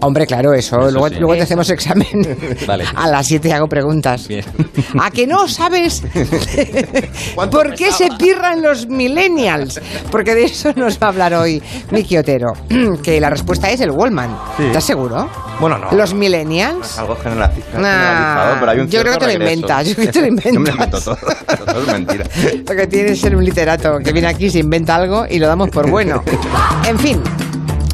Hombre, claro, eso. Eso luego sí. luego te hacemos examen. Vale. A las 7 hago preguntas. Bien. ¿A que no sabes por qué se pirran los millennials? Porque de eso nos va a hablar hoy Miki Otero. Que la respuesta es el Wallman. Sí. ¿Estás seguro? Bueno, no. ¿Los millennials? Algo Ah, generalizado, pero hay un yo creo que te lo inventas, yo creo que te lo Yo me lo invento inventas. todo. Todo es mentira. Porque tiene que ser un literato que viene aquí, se inventa algo y lo damos por bueno. En fin.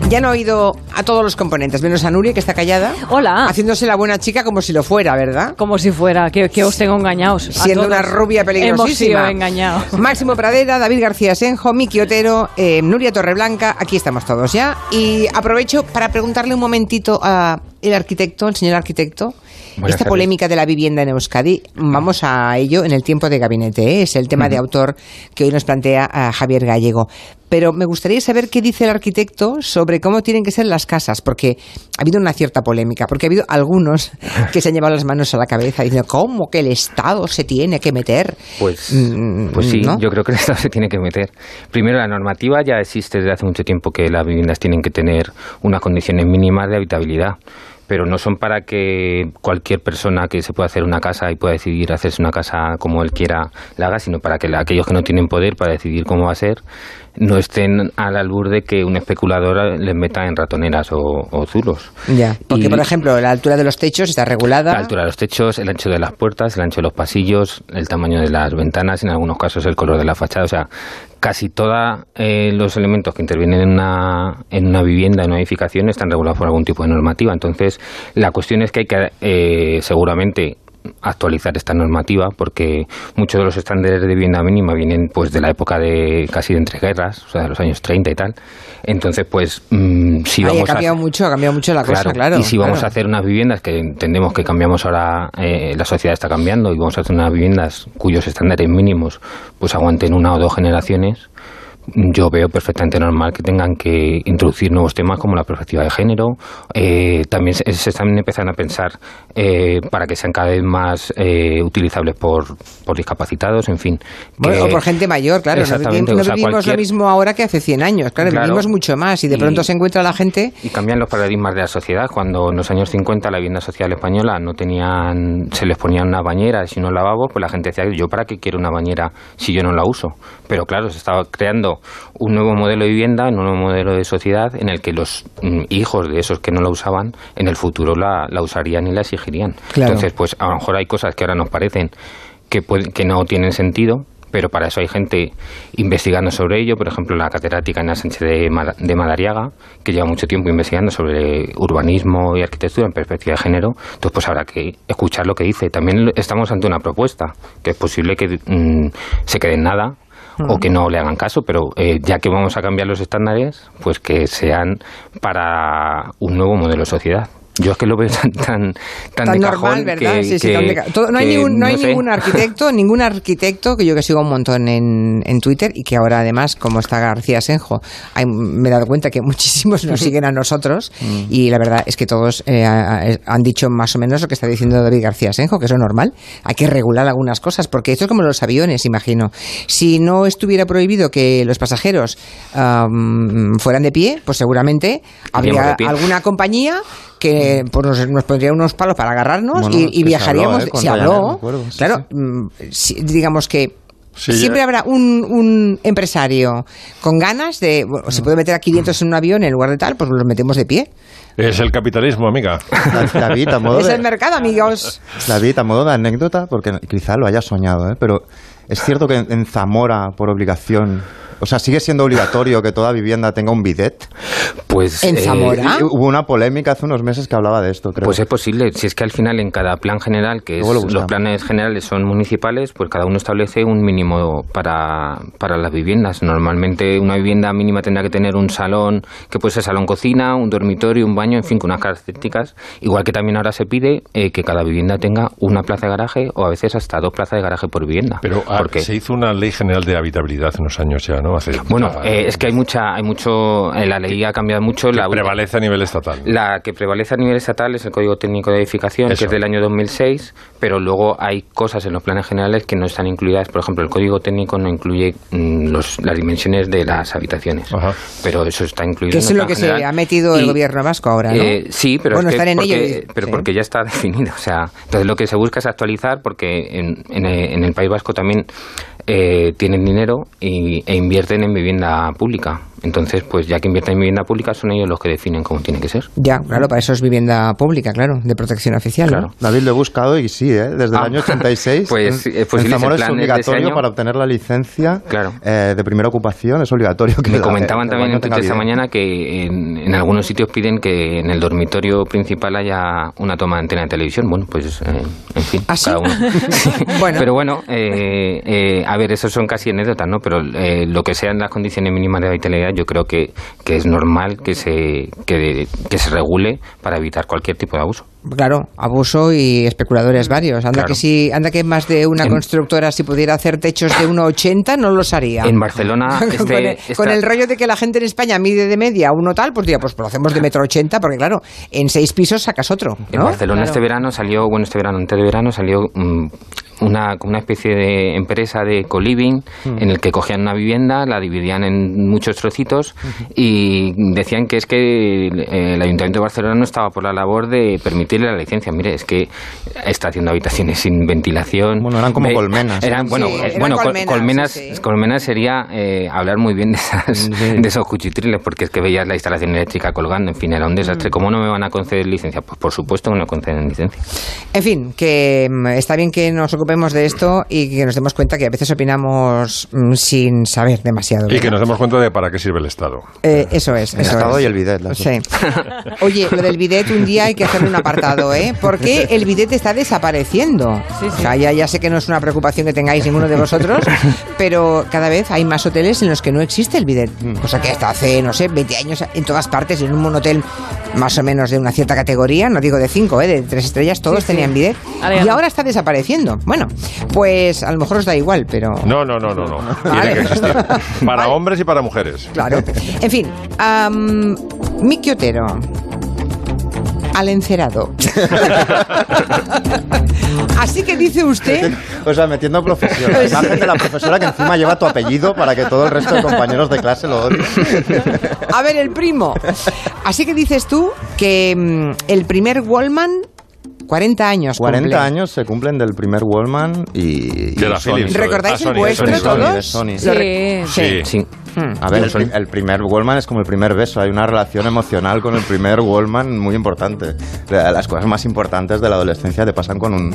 Ya no he oído a todos los componentes, menos a Nuria, que está callada. Hola. Haciéndose la buena chica como si lo fuera, ¿verdad? Como si fuera, que, que os tengo engañados. Siendo una rubia Hemos sido peligrosísima. engañados. Máximo Pradera, David García Senjo, Miki Otero, eh, Nuria Torreblanca, aquí estamos todos ya. Y aprovecho para preguntarle un momentito a el arquitecto, el señor arquitecto, Buenas esta tardes. polémica de la vivienda en Euskadi. Vamos a ello en el tiempo de gabinete, ¿eh? es el tema de autor que hoy nos plantea a Javier Gallego. Pero me gustaría saber qué dice el arquitecto sobre cómo tienen que ser las casas, porque ha habido una cierta polémica, porque ha habido algunos que se han llevado las manos a la cabeza diciendo, ¿cómo que el Estado se tiene que meter? Pues, Mm, pues sí, ¿no? yo creo que el Estado se tiene que meter. Primero, la normativa ya existe desde hace mucho tiempo que las viviendas tienen que tener unas condiciones mínimas de habitabilidad. Pero no son para que cualquier persona que se pueda hacer una casa y pueda decidir hacerse una casa como él quiera la haga, sino para que aquellos que no tienen poder para decidir cómo va a ser no estén al albur de que un especulador les meta en ratoneras o, o zulos. Ya, porque Y- por ejemplo la altura de los techos está regulada. La altura de los techos, el ancho de las puertas, el ancho de los pasillos, el tamaño de las ventanas, en algunos casos el color de la fachada, o sea, casi todos los elementos que intervienen en una, en una vivienda, en una edificación, están regulados por algún tipo de normativa. Entonces, la cuestión es que hay que eh, seguramente actualizar esta normativa porque muchos de los estándares de vivienda mínima vienen pues de la época de casi de entreguerras, o sea, de los años 30 y tal. Entonces, pues mm, si Ahí ha vamos a cambiado mucho, ha cambiado mucho la cosa, claro. y si vamos claro. a hacer unas viviendas que entendemos que cambiamos ahora, eh, la sociedad está cambiando y vamos a hacer unas viviendas cuyos estándares mínimos pues aguanten una o dos generaciones, yo veo perfectamente normal que tengan que introducir nuevos temas como la perspectiva de género. Eh, también se, se están empezando a pensar eh, para que sean cada vez más eh, utilizables por, por discapacitados, en fin. Bueno, que- o por gente mayor, claro. No, Exactamente, vivimos- no vivimos cualquier- lo mismo ahora que hace 100 años. Claro, Claro. vivimos mucho más y de Y- pronto se encuentra la gente. Y cambian los paradigmas de la sociedad. Cuando en los años 50 la vivienda social española no tenían, se les ponían unas bañeras y unos lavabos, pues la gente decía, yo para qué quiero una bañera si yo no la uso. Pero claro, se estaba creando un nuevo modelo de vivienda, un nuevo modelo de sociedad en el que los mm, hijos de esos que no la usaban en el futuro la, la usarían y la exigirían. Claro. Entonces, pues a lo mejor hay cosas que ahora nos parecen que, que no tienen sentido, pero para eso hay gente investigando sobre ello, por ejemplo la catedrática Ana Sánchez de Madariaga, que lleva mucho tiempo investigando sobre urbanismo y arquitectura en perspectiva de género, entonces pues habrá que escuchar lo que dice. También estamos ante una propuesta, que es posible que mm, se quede en nada o que no le hagan caso, pero eh, ya que vamos a cambiar los estándares, pues que sean para un nuevo modelo de sociedad. Yo es que lo veo tan tan, tan, Tan de normal, cajón ¿verdad? que- sí, sí, que- tan de ca- todo- no hay, ningún, no hay ningún arquitecto, ningún arquitecto que yo que sigo un montón en, en Twitter y que ahora además, como está García Senjo, hay- me he dado cuenta que muchísimos nos siguen a nosotros Mm. y la verdad es que todos eh, han dicho más o menos lo que está diciendo David García Senjo, que eso es normal. Hay que regular algunas cosas porque esto es como los aviones, imagino. Si no estuviera prohibido que los pasajeros am, fueran de pie, pues seguramente habría alguna compañía que pues, nos, nos pondría unos palos para agarrarnos Bueno, y, y que se viajaríamos. habló, ¿eh? Se habló, acuerdo, sí, claro, sí. mm, digamos que Sí, siempre ya- habrá un, un empresario con ganas de, bueno, se puede meter a 500 en un avión en lugar de tal, pues los metemos de pie. Es el capitalismo, amiga. David, a modo Es de, el mercado, amigos. David, a modo de anécdota, porque quizá lo haya soñado, ¿eh? pero es cierto que en, en Zamora, por obligación, o sea, sigue siendo obligatorio que toda vivienda tenga un bidet. Pues, ¿En eh, Zamora? Hubo una polémica hace unos meses que hablaba de esto, creo. Pues es posible, si es que al final en cada plan general, que es- lo los planes generales son municipales, pues cada uno establece un mínimo para, para las viviendas. Normalmente una vivienda mínima tendrá que tener un salón, que puede ser salón cocina, un dormitorio, un baño, en fin, con unas características. Igual que también ahora se pide eh, que cada vivienda tenga una plaza de garaje o a veces hasta dos plazas de garaje por vivienda. Pero ah, Porque se hizo una ley general de habitabilidad hace unos años ya, ¿no? Bueno, eh, es que hay mucha, hay mucho, eh, la ley ha cambiado mucho. La, prevalece a nivel estatal. La que prevalece a nivel estatal es el Código Técnico de Edificación, Eso. que es del año 2006, pero luego hay cosas en los planes generales que no están incluidas. Por ejemplo, el Código Técnico no incluye mm, los, las dimensiones de las habitaciones, Ajá. pero eso está incluido Que en es el lo que se ha metido el gobierno vasco ahora, ¿no? eh, sí, pero, Bueno, es que en porque, ello y- pero sí. porque ya está definido. O sea, entonces lo que se busca es actualizar porque en, en, en el País Vasco también eh, tienen dinero y, e invierten en vivienda pública. Entonces, pues ya que invierten en vivienda pública, son ellos los que definen cómo tiene que ser. Ya, claro, para eso es vivienda pública, claro, de protección oficial. ¿no? Claro. David, lo he buscado y sí, ¿eh? desde Ah. el año 86. Pues, en, eh, pues en Zamora es obligatorio para obtener la licencia Claro. eh, de primera ocupación, es obligatorio que Me la- comentaban el también en esta mañana que en, en algunos sitios piden que en el dormitorio principal haya una toma de antena de televisión. Bueno, pues eh, en fin, ¿Ah, sí? cada uno. Sí. Bueno. Pero bueno, eh, eh, a ver, eso son casi anécdotas, ¿no? Pero eh, lo que sean las condiciones mínimas de habitabilidad, yo creo que, que es normal que se, que, que se regule para evitar cualquier tipo de abuso. Claro, abuso y especuladores varios. Anda Claro. que si, anda que más de una En- constructora si pudiera hacer techos de 1,80 no los haría. En Barcelona, con, este, el, esta- con el rollo de que la gente en España mide de media uno tal, pues diría, pues lo hacemos de metro ochenta, porque claro, en seis pisos sacas otro. En. Barcelona Claro. este verano salió, bueno, este verano, antes de verano salió mm, una, como una especie de empresa de co-living en el que cogían una vivienda, la dividían en muchos trocitos y decían que es que el, el Ayuntamiento de Barcelona no estaba por la labor de permitirle la licencia. Mire, es que está haciendo habitaciones sin ventilación. Bueno, eran como colmenas. Eran, bueno, Sí, eran bueno, col- colmenas, colmenas, sí, sí. colmenas sería eh, hablar muy bien de, esas, de esos cuchitriles, porque es que veías la instalación eléctrica colgando, en fin, era un desastre. ¿Cómo no me van a conceder licencia? Pues por supuesto que no conceden licencia. En fin, que mm, está bien que nos ocupemos de esto y que nos demos cuenta que a veces opinamos mm, sin saber demasiado. Y que nos demos cuenta de para qué sirve el Estado. Eh, eso es, El eso Estado es. y el bidet, Sí. Oye, lo del bidet un día hay que hacerle un apartado, ¿eh? Porque el bidet está desapareciendo. Sí, sí. O sea, ya, ya sé que no es una preocupación que tengáis ninguno de vosotros, pero cada vez hay más hoteles en los que no existe el bidet. Cosa que hasta hace, no sé, 20 años en todas partes, en un hotel más o menos de una cierta categoría, no digo de 5, ¿eh? De 3 estrellas, todos Sí, sí. tenían bidet. Ahora y ahora está desapareciendo. Bueno, pues a lo mejor os da igual, pero... No, no, no, no, no. Tiene Vale. que existir. Para Vale. hombres y para mujeres. Claro. En fin, am, Miki Otero. Al encerado. Así que dice usted. O sea, metiendo profesión. La imagen de la profesora que encima lleva tu apellido para que todo el resto de compañeros de clase lo odien. A ver, el primo. Así que dices tú que mm, el primer Wallman, 40 años. 40 cumple. años se cumplen del primer Wallman y, y De la Sony. ¿Recordáis el vuestro todos? Sony. Sí. Sí. Hmm. A ver, el, el primer Wallman es como el primer beso. Hay una relación emocional con el primer Wallman muy importante. La- Las cosas más importantes de la adolescencia te pasan con un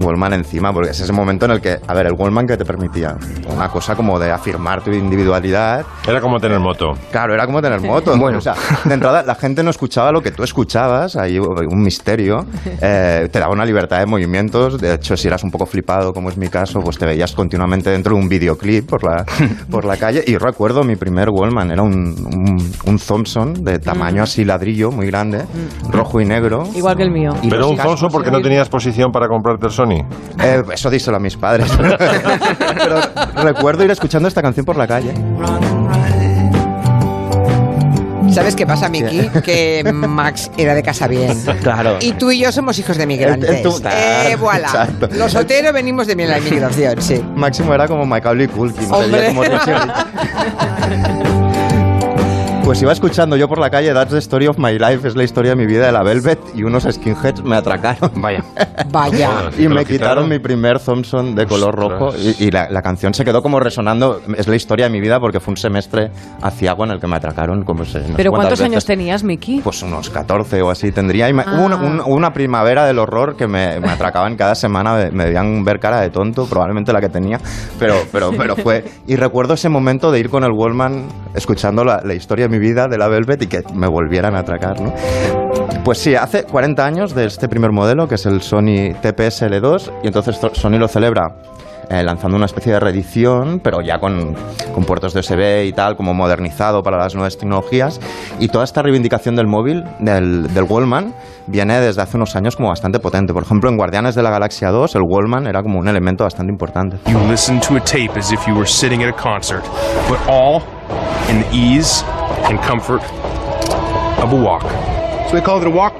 Wallman encima, porque es ese momento en el que, a ver, el Wallman que te permitía una cosa como de afirmar tu individualidad. Era como tener moto. Claro, era como tener moto. Bueno. O sea, de entrada la gente no escuchaba lo que tú escuchabas, hay un misterio. Eh, te daba una libertad de movimientos. De hecho, si eras un poco flipado, como es mi caso, pues te veías continuamente dentro de un videoclip por la, por la calle. Y yo recuerdo mi primer Wallman, era un, un, un Thompson de tamaño así ladrillo, muy grande, rojo y negro. Igual que el mío. Y Pero un Zonso porque no tenías posición para comprarte el Sony. Eh, eso díselo a mis padres. Pero recuerdo ir escuchando esta canción por la calle. ¿Sabes qué pasa, Miki? Que Max era de casa bien. Claro. Y tú y yo somos hijos de El- migrantes. el tú- eh, voilà. Exacto. Los Otero venimos de la inmigración, sí. Máximo era como Macaulay Culkin, Hombre. como Yeah. Pues iba escuchando yo por la calle That's the Story of My Life, es la historia de mi vida de la Velvet y unos skinheads me atracaron. Vaya. Vaya. Y ¿Te lo me quitaron? quitaron mi primer Thompson de color Ostras. rojo y, y la, la canción se quedó como resonando. Es la historia de mi vida porque fue un semestre aciago en el que me atracaron. Como se, no ¿Pero cuántos años veces. tenías, Miki? Pues unos 14 o así tendría. Y me- Ah. una, un- una primavera del horror que me, me atracaban cada semana, me, me debían ver cara de tonto, probablemente la que tenía, pero, pero, pero fue... Y recuerdo ese momento de ir con el Wallman escuchando la, la historia de mi vida de la Velvet y que me volvieran a atracar, ¿no? Pues sí, hace 40 años de este primer modelo, que es el Sony TPS L2, y entonces to- Sony lo celebra eh, lanzando una especie de reedición, pero ya con, con puertos de USB y tal, como modernizado para las nuevas tecnologías. Y toda esta reivindicación del móvil, del, del Wallman, viene desde hace unos años como bastante potente. Por ejemplo, en Guardianes de la Galaxia 2, el Wallman era como un elemento bastante importante. You listen to a tape as if you were sitting at a concert, but all in the ease and comfort of a walk.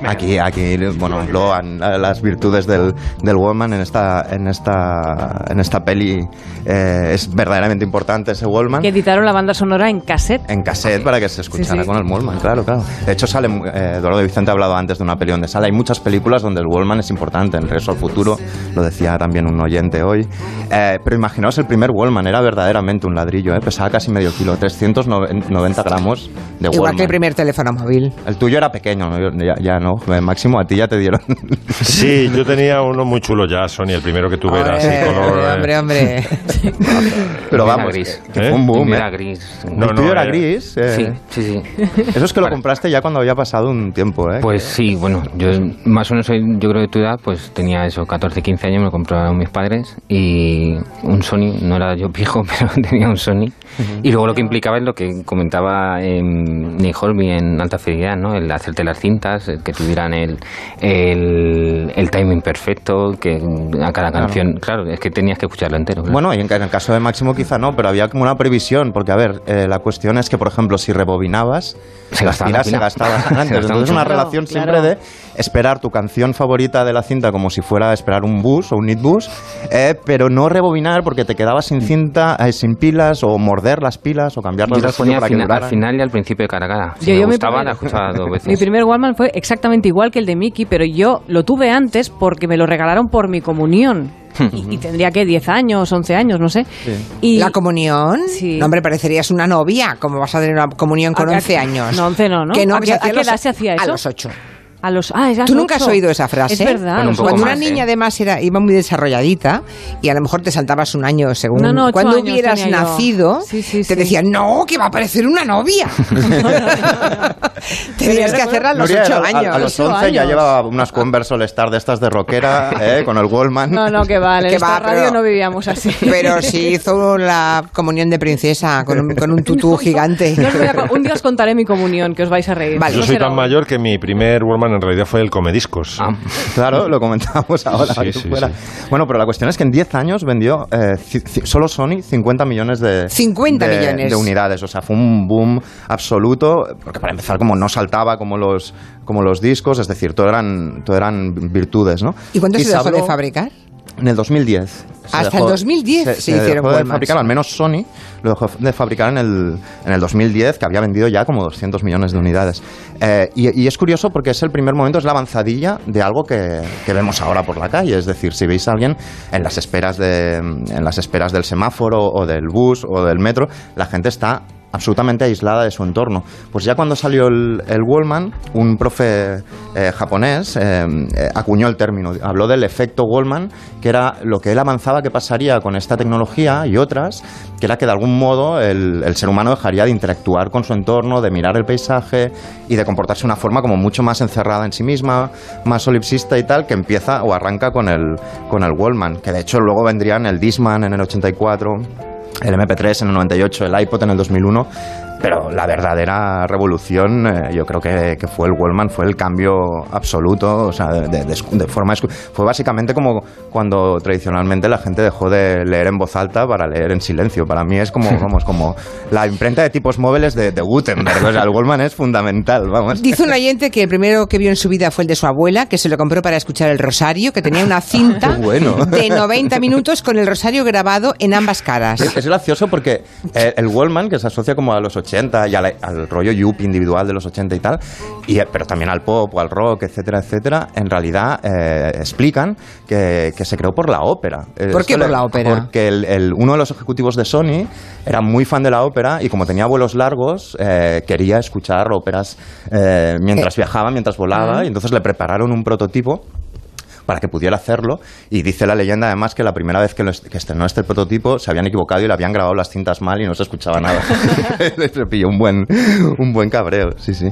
Aquí, aquí, bueno, loan las virtudes del, del Wallman en esta, en esta, en esta peli. eh, es verdaderamente importante ese Wallman. Que editaron la banda sonora en cassette. En cassette para que se escuchara sí. con el Wallman, claro, claro. De hecho, sale, eh, Eduardo de Vicente ha hablado antes de una peli donde sale. Hay muchas películas donde el Wallman es importante. En Regreso al Futuro, lo decía también un oyente hoy. Eh, pero imaginaos el primer Wallman, era verdaderamente un ladrillo, eh, pesaba casi medio kilo, 390 gramos de Igual Wallman. que el primer teléfono móvil. El tuyo era pequeño, ¿no? Ya, ya no. Eh, Máximo, a ti ya te dieron. Sí, yo tenía uno muy chulo ya, Sony, el primero que tuve era así, Hombre, color... eh, hombre, hombre. Pero vamos, era gris. que ¿Eh? fue un boom, mío ¿eh? era gris. No, el tuyo no, era eh, gris. eh. Sí, sí, sí. Eso es que lo compraste ya cuando había pasado un tiempo, ¿eh? Pues sí, bueno, yo más o menos soy, yo creo que tu edad, pues tenía eso, 14, 15 años, me lo compraron mis padres y un Sony, no era yo pijo, pero tenía un Sony. Y luego lo que implicaba es lo que comentaba en Nick Holby en Alta Fidelidad, ¿no? El hacerte las cintas, el que tuvieran el, el, el timing perfecto, que a cada canción, claro, es que tenías que escucharlo entero. claro. Bueno, y en, en el caso de Máximo quizá no, pero había como una previsión, porque a ver, eh, la cuestión es que, por ejemplo, si rebobinabas, Se las gastaba se gastaban antes. gastaba Entonces mucho. una Claro, relación siempre claro. de esperar tu canción favorita de la cinta como si fuera esperar un bus o un nitbus, eh, pero no rebobinar porque te quedabas sin cinta, eh, sin pilas, o morder las pilas, o cambiarlas Yo las ponía al para que final, al final y al principio de cargada. Si Yo- me yo gustaba, primer- la escuchaba dos veces. Mi primer Wallman fue exactamente igual que el de Mickey, pero yo lo tuve antes porque me lo regalaron por mi comunión. y, y tendría que 10 años, 11 años, no sé. Y ¿La comunión? Sí. No, hombre, parecerías una novia. ¿Cómo vas a tener una comunión con ¿A- a- 11 años? no, 11 no, ¿no? Que no, ¿A que qué- edad se hacía A eso? los 8. A los ah, es a ¿Tú nunca has oído esa frase? Es verdad. Bueno, un Cuando ocho. una más, niña ¿eh? además era, iba muy desarrolladita y a lo mejor te saltabas un año según No, no, cuando años hubieras nacido Sí, sí, te sí. decían no que va a parecer una novia tenías que hacerla a los Nuria, ocho a- a- años A, los Ocho 11 ya años. llevaba unas Converse All Star de estas de rockera, eh, con el Wallman. No, no, que vale. En Que esta va, radio pero- no vivíamos así. pero sí hizo la comunión de princesa con un, con un tutú gigante No co- un día os contaré mi comunión, que os vais a reír. Vale. Yo No soy tan mayor que mi primer Wallman en realidad fue el Comediscos. Ah, Claro, lo comentábamos ahora. Sí, que sí, fuera. sí. Bueno, pero la cuestión es que en 10 años vendió eh, solo Sony 50 millones de, 50 de- millones. de unidades. O sea, fue un boom absoluto. Porque para empezar, como no saltaba como los, como los discos, es decir, todo eran, todo eran virtudes, ¿no? ¿y cuándo se dejó de fabricar? En el 2010. Se Hasta el 2010 se hicieron dejó de Wallmans. fabricar, al menos Sony lo dejó de fabricar en el, en el 2010, que había vendido ya como 200 millones de unidades. Eh, y, y es curioso porque es el primer momento, es la avanzadilla de algo que, que vemos ahora por la calle. Es decir, si veis a alguien en las esperas, de, en las esperas del semáforo o del bus o del metro, la gente está absolutamente aislada de su entorno. Pues ya cuando salió el, el Wallman, un profe eh, japonés eh, eh, acuñó el término, habló del efecto Wallman, que era lo que él avanzaba que pasaría con esta tecnología y otras, que era que de algún modo el, el ser humano dejaría de interactuar con su entorno, de mirar el paisaje y de comportarse de una forma como mucho más encerrada en sí misma, más solipsista y tal, que empieza o arranca con el, con el Wallman, que de hecho luego vendrían el Discman en el 84 el MP3 en el 98, el iPod en el 2001, pero la verdadera revolución eh, yo creo que, que fue el Wallman, fue el cambio absoluto, o sea, de, de- de forma... Fue básicamente como cuando tradicionalmente la gente dejó de leer en voz alta para leer en silencio. Para mí es como, vamos, como la imprenta de tipos móviles de, de Gutenberg, o sea, el Wallman es fundamental, vamos. Dice un oyente que el primero que vio en su vida fue el de su abuela, que se lo compró para escuchar el rosario, que tenía una cinta bueno. de 90 minutos con el rosario grabado en ambas caras. Es, es gracioso porque eh, el Wallman, que se asocia como a los 80 y al, al rollo yuppie individual de los 80 y tal, y, pero también al pop o al rock, etcétera, etcétera, en realidad eh, explican que, que se creó por la ópera. Eh, ¿Por qué esto por le- la ópera? Porque el- el- uno de los ejecutivos de Sony era muy fan de la ópera y como tenía vuelos largos, eh, quería escuchar óperas eh, mientras viajaba, mientras volaba, y entonces le prepararon un prototipo para que pudiera hacerlo. Y dice la leyenda además que la primera vez que, lo est- que estrenó este prototipo se habían equivocado y le habían grabado las cintas mal y no se escuchaba nada. se pilló un buen, un buen cabreo, sí, sí.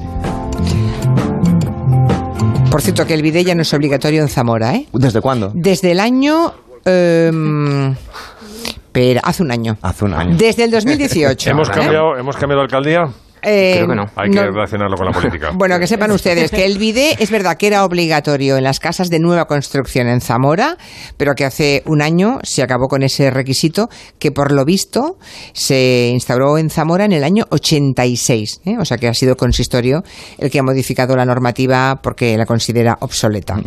Por cierto, que el vídeo ya no es obligatorio en Zamora, ¿eh? ¿Desde cuándo? Desde el año... em, Espera, hace un año. Hace un año. Desde el 2018. ¿Hemos ¿eh? cambiado, ¿Hemos cambiado de alcaldía? Eh, Creo que no. Hay que relacionarlo con la política. Bueno, que sepan ustedes que el bidé es verdad que era obligatorio en las casas de nueva construcción en Zamora, pero que hace un año se acabó con ese requisito que por lo visto se instauró en Zamora en el año 86. ¿eh? O sea que ha sido consistorio el que ha modificado la normativa porque la considera obsoleta.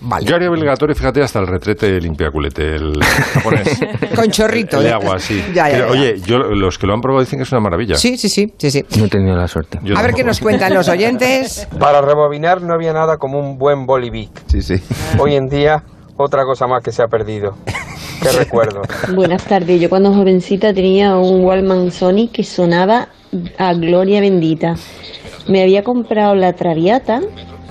Vale. Yo haría obligatorio, fíjate, hasta el retrete limpiaculete, el japonés. Con chorrito. De ¿eh? agua, sí. Ya, ya, Pero, ya. Oye, yo, los que lo han probado dicen que es una maravilla. Sí, sí, sí, sí, sí. No he tenido la suerte. Yo A ver qué nos cuentan los oyentes. Para rebobinar no había nada como un buen bolivic. Sí, sí. Hoy en día, otra cosa más que se ha perdido. Qué recuerdo. Buenas tardes. Yo cuando jovencita tenía un Walkman Sony que sonaba a gloria bendita. Me había comprado la Traviata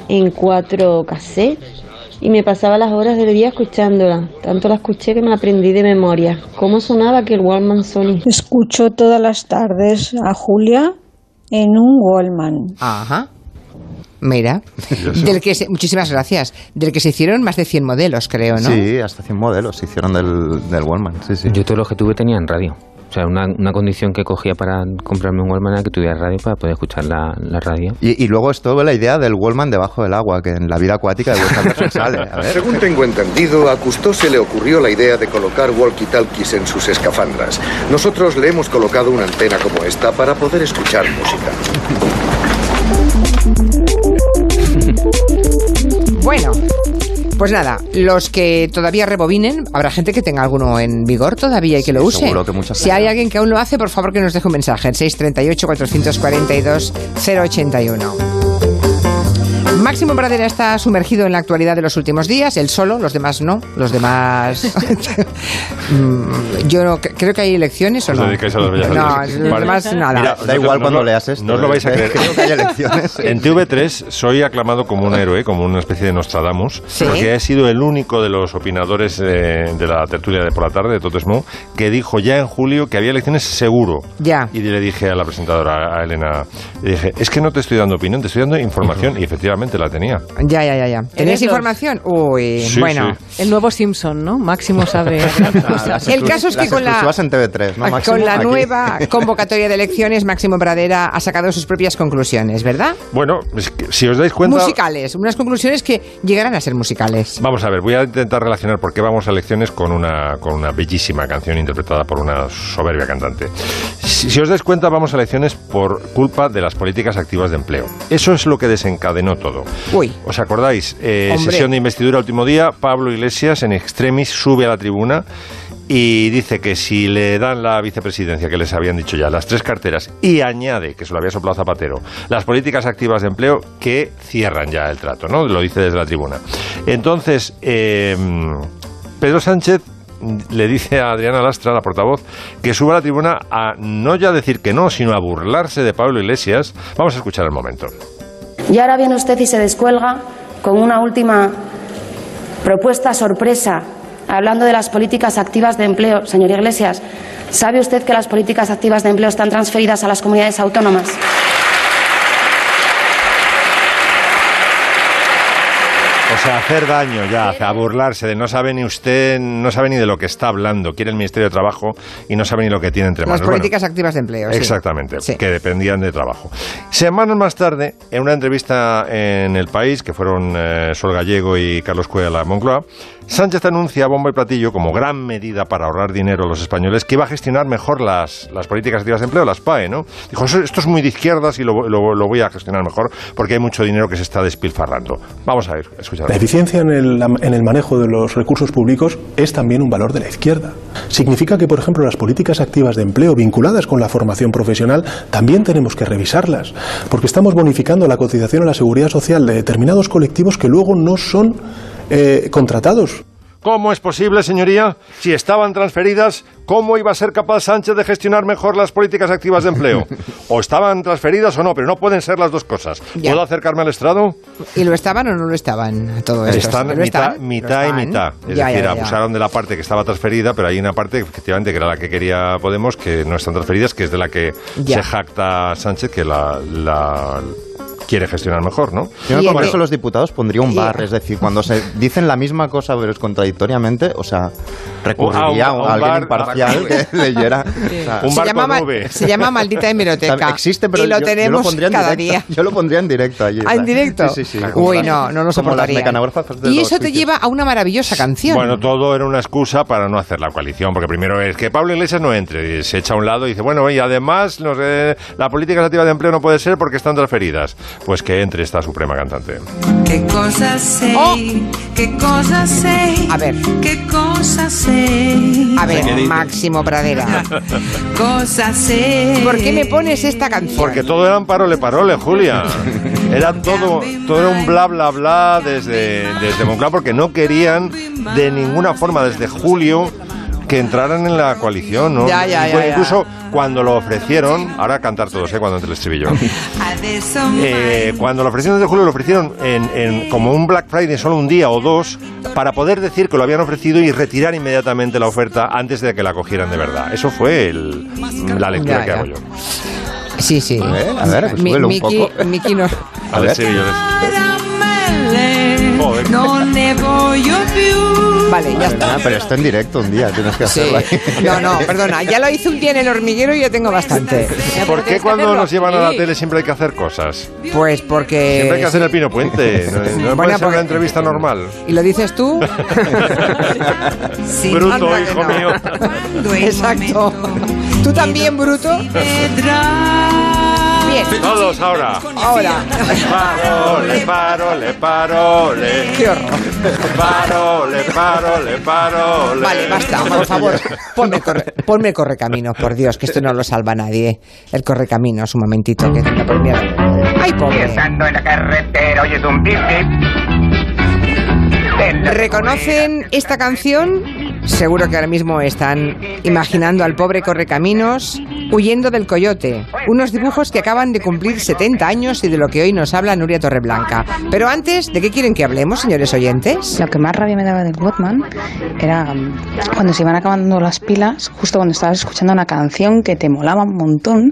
en cuatro cassettes y me pasaba las horas del día escuchándola. Tanto la escuché que me la aprendí de memoria. ¿Cómo sonaba aquel Walkman Sony? Escucho todas las tardes a Julia en un Wallman. Ajá. Mira, del que se- muchísimas gracias. Del que se hicieron más de 100 modelos, creo, ¿no? Sí, hasta 100 modelos se hicieron del, del Wallman. Sí, sí. Yo todos los que tuve tenían radio. O sea, una, una condición que cogía para comprarme un Walkman era que tuviera radio para poder escuchar la, la radio. Y, y luego estuvo la idea del Wallman debajo del agua, que en la vida acuática de Anderson sale. A ver. Según tengo entendido, a Cousteau se le ocurrió la idea de colocar walkie-talkies en sus escafandras. Nosotros le hemos colocado una antena como esta para poder escuchar música. Bueno, pues nada, los que todavía rebobinen, habrá gente que tenga alguno en vigor todavía y que lo use. seguro que mucha si hay alguien que aún lo hace, por favor que nos deje un mensaje en 638-442-081. Máximo Pradera está sumergido en la actualidad de los últimos días, él solo, los demás no, los demás... Mm, Yo no, creo que hay elecciones o Os no. dedicáis a las bellas No, artes. los Vale. demás nada. Mira, Da igual no cuando lo- leas esto. No os lo vais a ¿eh? creer. Creo que hay elecciones. En TV3 soy aclamado como un héroe, como una especie de Nostradamus, Sí. porque he sido el único de los opinadores eh, de la tertulia de por la tarde, de Totesmo, que dijo ya en julio que había elecciones seguro. Ya. Y le dije a la presentadora, a Elena, le dije, es que no te estoy dando opinión, te estoy dando información. Y efectivamente la tenía. Ya, ya, ya, ya. ¿Tenéis los- información? Uy, Sí, bueno. sí. El nuevo Simpson, ¿no? Máximo sabe. El caso es que Las con la, en TV3, ¿no, Máximo? con la Aquí. nueva convocatoria de elecciones, Máximo Pradera ha sacado sus propias conclusiones, ¿verdad? Bueno, es que, si os dais cuenta... Musicales, unas conclusiones que llegarán a ser musicales. Vamos a ver, voy a intentar relacionar por qué vamos a elecciones con una, con una bellísima canción interpretada por una soberbia cantante. Si, si os dais cuenta, vamos a elecciones por culpa de las políticas activas de empleo. Eso es lo que desencadenó todo. Uy. ¿Os acordáis? Eh, sesión de investidura último día, Pablo Iglesias en extremis sube a la tribuna y dice que si le dan la vicepresidencia, que les habían dicho ya, las tres carteras, y añade, que se lo había soplado Zapatero, las políticas activas de empleo que cierran ya el trato, ¿no? Lo dice desde la tribuna. Entonces, eh, Pedro Sánchez le dice a Adriana Lastra, la portavoz, que suba a la tribuna a no ya decir que no, sino a burlarse de Pablo Iglesias. Vamos a escuchar el momento. Y ahora viene usted y se descuelga con una última propuesta sorpresa, hablando de las políticas activas de empleo. Señor Iglesias, ¿sabe usted que las políticas activas de empleo están transferidas a las comunidades autónomas? O sea, hacer daño ya, a burlarse de no sabe ni usted, no sabe ni de lo que está hablando. Quiere el Ministerio de Trabajo y no sabe ni lo que tiene entre Las manos. Bueno, políticas activas de empleo. Exactamente, Sí. que dependían de trabajo. Semanas más tarde, en una entrevista en El País, que fueron eh, Sol Gallego y Carlos Cuella Moncloa, Sánchez anuncia a bombo y platillo, como gran medida para ahorrar dinero a los españoles, que iba a gestionar mejor las, las políticas activas de empleo, las PAE, ¿no? Dijo, "Eso- esto es muy de izquierdas y lo, lo- lo voy a gestionar mejor porque hay mucho dinero que se está despilfarrando. Vamos a ver, escuchar. La eficiencia en el, manejo de los recursos públicos es también un valor de la izquierda. Significa que, por ejemplo, las políticas activas de empleo vinculadas con la formación profesional también tenemos que revisarlas, porque estamos bonificando la cotización a la seguridad social de determinados colectivos que luego no son eh, contratados. ¿Cómo es posible, señoría? Si estaban transferidas, ¿cómo iba a ser capaz Sánchez de gestionar mejor las políticas activas de empleo? O estaban transferidas o no, pero no pueden ser las dos cosas. Ya. ¿Puedo acercarme al estrado? ¿Y lo estaban o no lo estaban? Todo esto? Están ¿Lo mitad, están? mitad ¿Lo y mitad. Es Ya, decir, ya, abusaron de la parte que estaba transferida, pero hay una parte, efectivamente, que era la que quería Podemos, que no están transferidas, que es de la que se jacta Sánchez, que la, la quiere gestionar mejor, ¿no? Yo en el Congreso de los Diputados pondría un bar, es decir, cuando se dicen la misma cosa pero es contradictoriamente, o sea, recurriría O a un- a, a un alguien bar- imparcial que leyera. o sea, Un se, bar llama, se llama Maldita Hemeroteca. Existe, pero y lo yo, tenemos yo lo pondría en cada directo. día. Yo lo pondría en directo allí. ¿Ah, en directo? Sí, sí, sí. Uy, no, no lo soportaría. Y eso te lleva a una maravillosa canción. Bueno, todo era una excusa para no hacer la coalición, porque primero es que Pablo Iglesias no entre, se echa a un lado y dice, bueno, y además no sé, la política activa de empleo no puede ser porque están transferidas. Pues que entre esta suprema cantante. ¿Qué cosas sé? Oh. ¿Qué cosas sé? A ver. ¿Qué cosas sé? a ver. Máximo Pradera. Cosas sé. ¿Por qué me pones esta canción? Porque todo eran parole parole, Julia. Era todo, todo era un bla bla bla desde, desde Moncloa porque no querían de ninguna forma desde julio que entraran en la coalición, ¿no? Ya, ya, ya, ya. Incluso cuando lo ofrecieron, ahora cantar todos, ¿eh? Cuando entre el estribillo. Eh, cuando lo ofrecieron desde julio, lo ofrecieron en, en como un Black Friday, solo un día o dos, para poder decir que lo habían ofrecido y retirar inmediatamente la oferta antes de que la cogieran de verdad. Eso fue el- la lectura Ya, que ya. hago yo. Sí, sí. A ver, a ver, pues un Miki, poco. Miki no. Al ver. più. Vale, ya está. Ah, pero esto en directo un día, tienes que Sí. hacerlo. No, no, perdona. Ya lo hice un día en el hormiguero y ya tengo bastante. ¿Por qué cuando nos llevan a la tele siempre hay que hacer cosas? Pues porque. Siempre hay que hacer el Pino Puente. No, no Bueno, puede ser una entrevista normal. ¿Y lo dices tú? Sí, Bruto, hijo no. mío. Exacto. ¿Tú también, Bruto? Bien. Todos ahora. Ahora. Parole, parole, parole. Qué horror. Parole, parole, parole. Vale, basta, por favor. Ponme, corre, ponme correcaminos, por Dios, que esto no lo salva a nadie. El correcaminos, un momentito, que me por miedo. ¡Ay, pobre! Estando en la carretera oyes un pip ¿Reconocen esta canción? Seguro que ahora mismo están imaginando al pobre Correcaminos huyendo del coyote. Unos dibujos que acaban de cumplir 70 años y de lo que hoy nos habla Nuria Torreblanca. Pero antes, ¿de qué quieren que hablemos, señores oyentes? Lo que más rabia me daba del Walkman era mm, cuando se iban acabando las pilas, justo cuando estabas escuchando una canción que te molaba un montón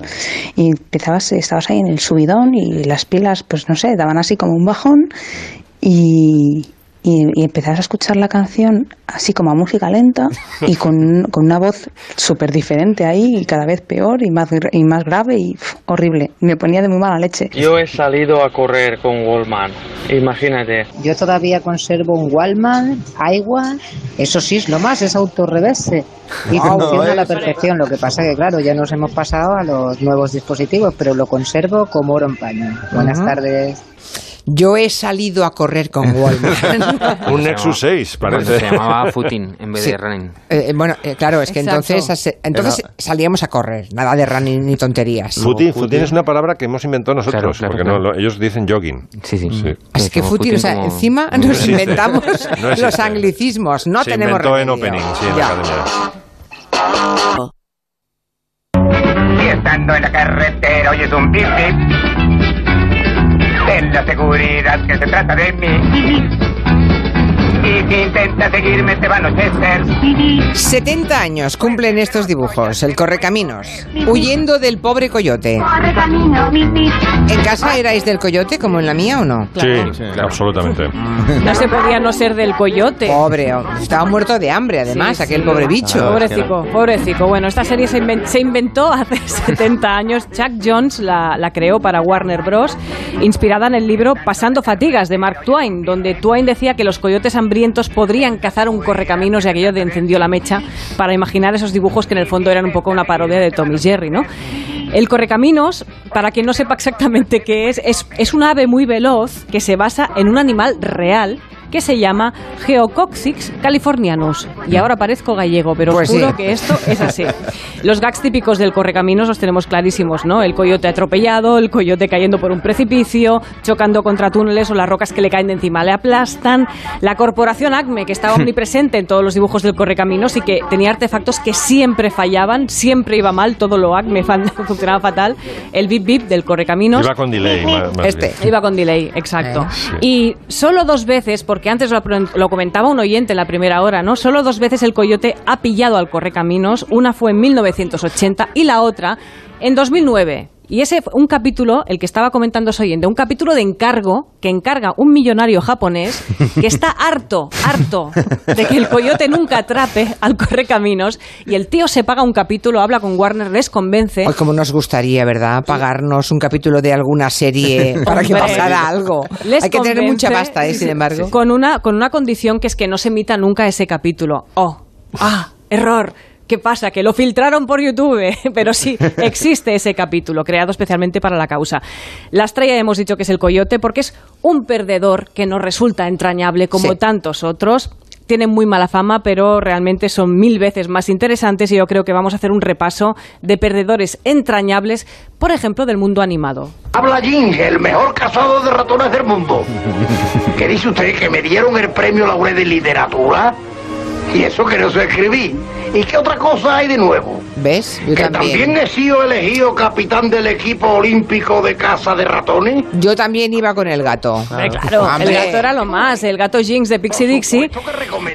y empezabas, estabas ahí en el subidón y las pilas, pues no sé, daban así como un bajón y, y, y empezabas a escuchar la canción así como a música lenta y con, con una voz súper diferente ahí y cada vez peor y más, y más grave y horrible. Me ponía de muy mala leche. Yo he salido a correr con Wallman, imagínate. Yo todavía conservo un Wallman, Aiwa, eso sí es lo más, es autorreverse y Ah, funciona a la perfección. Lo que pasa que claro, ya nos hemos pasado a los nuevos dispositivos, pero lo conservo como oro en paño. Buenas tardes. Yo he salido a correr con Walmart. Un Nexus 6, parece. Se llamaba Footing en vez Sí. de Running. Eh, eh, bueno, eh, claro, es que Exacto. entonces, entonces Era- salíamos a correr, nada de running ni tonterías. Footing, footing es una palabra que hemos inventado nosotros, Claro, claro, porque claro. No, lo- ellos dicen jogging. Sí, sí. Así que footing, o sea, como- encima No nos inventamos No los anglicismos, no Se tenemos inventó en opening, sí, en Ya. la academia. Y estando en la carretera oyes un pip Ten la seguridad que se trata de mí. Y si intenta seguirme te va a anochecer. 70 años cumplen estos dibujos, el correcaminos, huyendo del pobre coyote. ¿En casa erais del coyote como en la mía o no? Sí, absolutamente. No se podía no ser del coyote. Pobre, estaba muerto de hambre además, Sí, aquel sí. pobre bicho. Pobrecico, pobrecico. Bueno, esta serie se, inven- se inventó hace 70 años. Chuck Jones la, la creó para Warner Bros., inspirada en el libro Pasando Fatigas de Mark Twain, donde Twain decía que los coyotes podrían cazar un correcaminos y aquello de encendió la mecha para imaginar esos dibujos que en el fondo eran un poco una parodia de Tom y Jerry, ¿no? El correcaminos, para quien no sepa exactamente qué es, es, es un ave muy veloz que se basa en un animal real que se llama Geococcix californianus. Y ahora parezco gallego, pero Pues os juro sí. que esto es así. Los gags típicos del correcaminos los tenemos clarísimos, ¿no? El coyote atropellado, el coyote cayendo por un precipicio, chocando contra túneles o las rocas que le caen de encima le aplastan. La corporación Acme, que estaba omnipresente en todos los dibujos del correcaminos y que tenía artefactos que siempre fallaban, siempre iba mal, todo lo Acme funcionaba fatal. El bip bip del correcaminos. Iba con delay. más- más Este. bien. Iba con delay, exacto. Eh. Sí. Y solo dos veces, porque antes lo, lo comentaba un oyente en la primera hora, ¿no? Solo dos veces el coyote ha pillado al correcaminos. Una fue en 1980 y la otra en 2009. Y ese un capítulo, el que estaba comentando Soyende, un capítulo de encargo que encarga un millonario japonés que está harto, harto de que el coyote nunca atrape al correcaminos y el tío se paga un capítulo, habla con Warner, les convence. Hoy como nos gustaría, ¿verdad? Pagarnos un capítulo de alguna serie para que pasara algo. Les Hay que tener mucha pasta, ¿eh? Sin embargo. Con una, con una condición que es que no se emita nunca ese capítulo. Oh, ah, error. ¿Qué pasa? Que lo filtraron por YouTube, pero sí, existe ese capítulo, creado especialmente para la causa. La estrella hemos dicho que es el coyote porque es un perdedor que nos resulta entrañable como Sí. tantos otros. Tienen muy mala fama, pero realmente son mil veces más interesantes y yo creo que vamos a hacer un repaso de perdedores entrañables, por ejemplo, del mundo animado. Habla Jing, el mejor cazador de ratones del mundo. ¿Qué dice usted? ¿Que me dieron el premio Laurel de literatura? Y eso que no sé escribir. ¿Y qué otra cosa hay de nuevo? ¿Ves? Yo ¿Que también. también he sido elegido capitán del equipo olímpico de caza de ratones? Yo también iba con el gato. Hombre, claro, el gato era lo más, el gato Jinx de Pixie Dixie,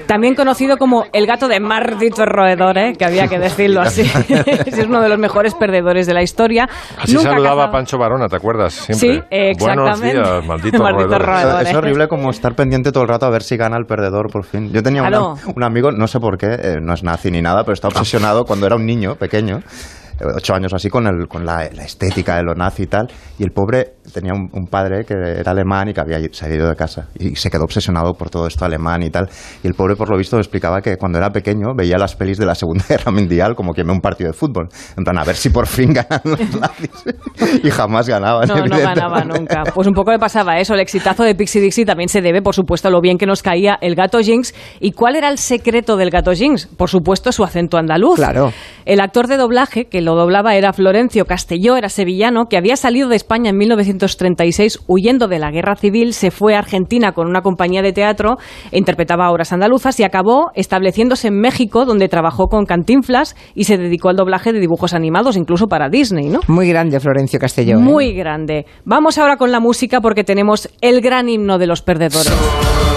también conocido como el gato de malditos roedores, que había que decirlo así. es uno de los mejores perdedores de la historia. Así Nunca saludaba a Pancho Varona, ¿te acuerdas? Siempre. Sí, exactamente. Buenos días, malditos Malditos roedores. roedores. Es horrible como estar pendiente todo el rato a ver si gana el perdedor por fin. Yo tenía una- un amigo, no sé por qué, eh, no es nazi ni nada, pero está obsesionado cuando era un niño pequeño, eh, ocho años así, con, el, con la, la estética de lo nazi y tal. Y el pobre tenía un, un padre que era alemán y que había salido de casa. Y se quedó obsesionado por todo esto alemán y tal. Y el pobre, por lo visto, explicaba que cuando era pequeño veía las pelis de la Segunda Guerra Mundial como que ve un partido de fútbol. En plan, a ver si por fin ganan los nazis. y jamás ganaban. No, ganaba nunca. Pues un poco le pasaba eso. El exitazo de Pixie Dixie también se debe, por supuesto, a lo bien que nos caía el gato Jinx. ¿Y cuál era el secreto del gato Jinx? Por supuesto, su acento andaluz. Claro. El actor de doblaje que lo doblaba era Florencio Castelló, era sevillano, que había salido de España en 1936 huyendo de la guerra civil, se fue a Argentina con una compañía de teatro, e interpretaba obras andaluzas y acabó estableciéndose en México, donde trabajó con Cantinflas y se dedicó al doblaje de dibujos animados, incluso para Disney, ¿no? Muy grande Florencio Castelló. ¿eh? Muy grande. Vamos ahora con la música porque tenemos el gran himno de los perdedores.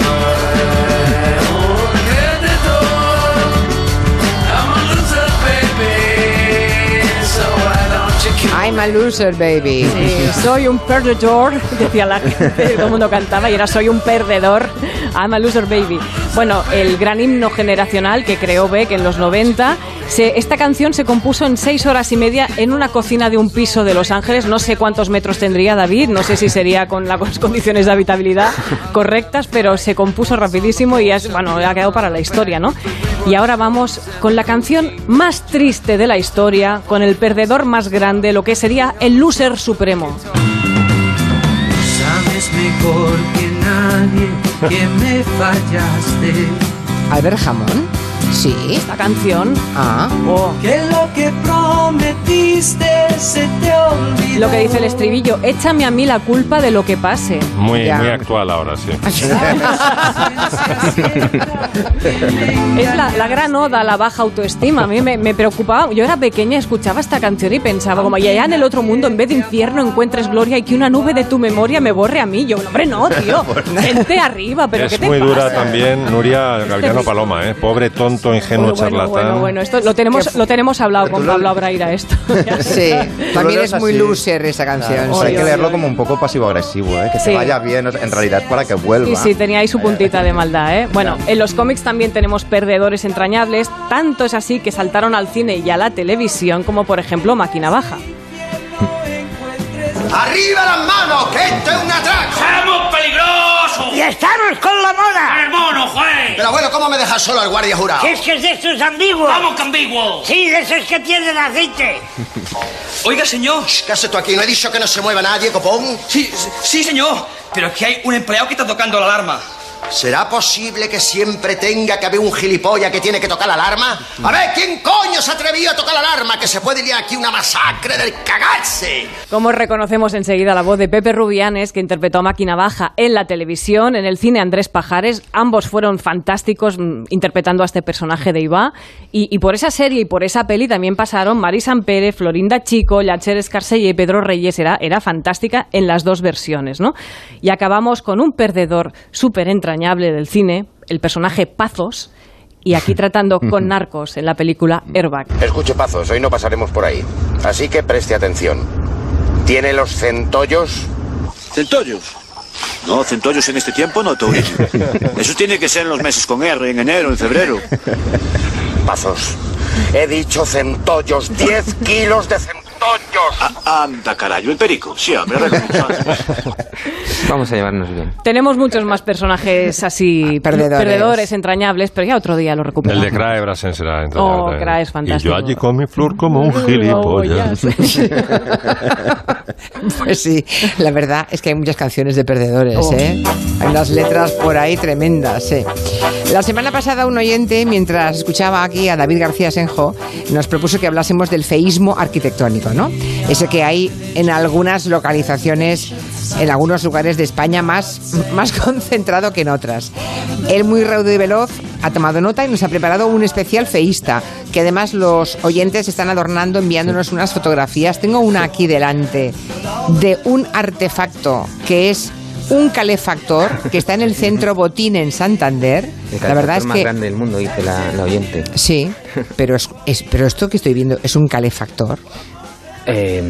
I'm a loser, baby. Sí, soy un perdedor, decía la gente, todo el mundo cantaba y era soy un perdedor, I'm a loser baby. Bueno, el gran himno generacional que creó Beck en los 90, se- esta canción se compuso en seis horas y media en una cocina de un piso de Los Ángeles, no sé cuántos metros tendría David, no sé si sería con las condiciones de habitabilidad correctas, pero se compuso rapidísimo y es, bueno, ha quedado para la historia, ¿no? Y ahora vamos con la canción más triste de la historia, con el perdedor más grande, lo que sería el loser supremo. Sabes mejor que nadie que me fallaste. Albert Jamón. Sí. Esta canción. Ah. Que lo que prometiste se te olvidó. Lo que dice el estribillo, échame a mí la culpa de lo que pase. Muy, Ya. muy actual ahora, sí. Es la, la gran oda a la baja autoestima. A mí me, me preocupaba. Yo era pequeña, escuchaba esta canción y pensaba, como, y allá en el otro mundo, en vez de infierno, encuentres gloria y que una nube de tu memoria me borre a mí. Yo, hombre, no, tío. Gente arriba, pero ¿qué es te muy pasa? dura también Nuria Gaviano Paloma, ¿eh? Pobre, tonto, ingenuo, Bueno, charlatán. bueno, bueno, esto lo tenemos, lo tenemos hablado con Pablo Abraira esto. Sí, también es muy loser esa canción. Claro, sí. hay que leerlo como un poco pasivo-agresivo, ¿eh? que Sí. te vaya bien, en realidad es para que vuelva. Sí, sí, tenía ahí su puntita de maldad, ¿eh? Bueno, en los cómics también tenemos perdedores entrañables, tanto es así que saltaron al cine y a la televisión, como por ejemplo Máquina Baja. ¡Arriba las manos! ¡Que esto es un atraco! ¡Somos peligrosos! ¡Y estamos con la moda! ¡El mono, juez! Pero bueno, ¿cómo me dejas solo al guardia jurado? Si es que es de estos ambiguos. ¿Cómo que ambiguos? Sí, de esos que tienen aceite. Oiga, señor. ¿Qué haces tú aquí? ¿No he dicho que no se mueva nadie, copón? Sí, sí, señor. Pero es que hay un empleado que está tocando la alarma. ¿Será posible que siempre tenga que haber un gilipollas que tiene que tocar la alarma? A ver, ¿quién coño se atrevió a tocar la alarma? Que se puede liar aquí una masacre del cagarse. Como reconocemos enseguida la voz de Pepe Rubianes, que interpretó a Máquina Baja en la televisión, en el cine Andrés Pajares. Ambos fueron fantásticos mm, interpretando a este personaje de Iba. Y, y por esa serie y por esa peli también pasaron Mari Pérez, Florinda Chico, Llacher Escarcella y Pedro Reyes. Era, era fantástica en las dos versiones, ¿no? Y acabamos con un perdedor súper entrañable del cine, el personaje Pazos. Y aquí tratando con narcos en la película Airbag. Escuche, Pazos, hoy no pasaremos por ahí. Así que preste atención. ¿Tiene los centollos? ¿Centollos? No, centollos en este tiempo no, Taurino. Eso tiene que ser en los meses con R, en enero, en febrero. Pazos. He dicho centollos, 10 kilos de centollos. Ah, anda, carajo, el perico. Sí, hombre. Vamos a llevarnos bien. Tenemos muchos más personajes así Perdedores. entrañables, pero ya otro día lo El recuperamos. de Crae Brasen será Oh, entrañable. Crae es fantástico. Y yo allí con mi flor como un gilipollas. Pues sí, la verdad es que hay muchas canciones de perdedores, Oh. ¿eh? Hay unas letras por ahí tremendas, ¿eh? La semana pasada un oyente, mientras escuchaba aquí a David García Senjo, nos propuso que hablásemos del feísmo arquitectónico, ¿no? Ese que hay en algunas localizaciones, en algunos lugares de España más, más concentrado que en otras. Él muy raudo y veloz ha tomado nota y nos ha preparado un especial feísta, que además los oyentes están adornando enviándonos unas fotografías. Tengo una aquí delante de un artefacto que es un calefactor que está en el centro Botín en Santander. El La verdad es más que grande del mundo, dice la, la oyente. sí, pero es, es- pero esto que estoy viendo es un calefactor. Eh,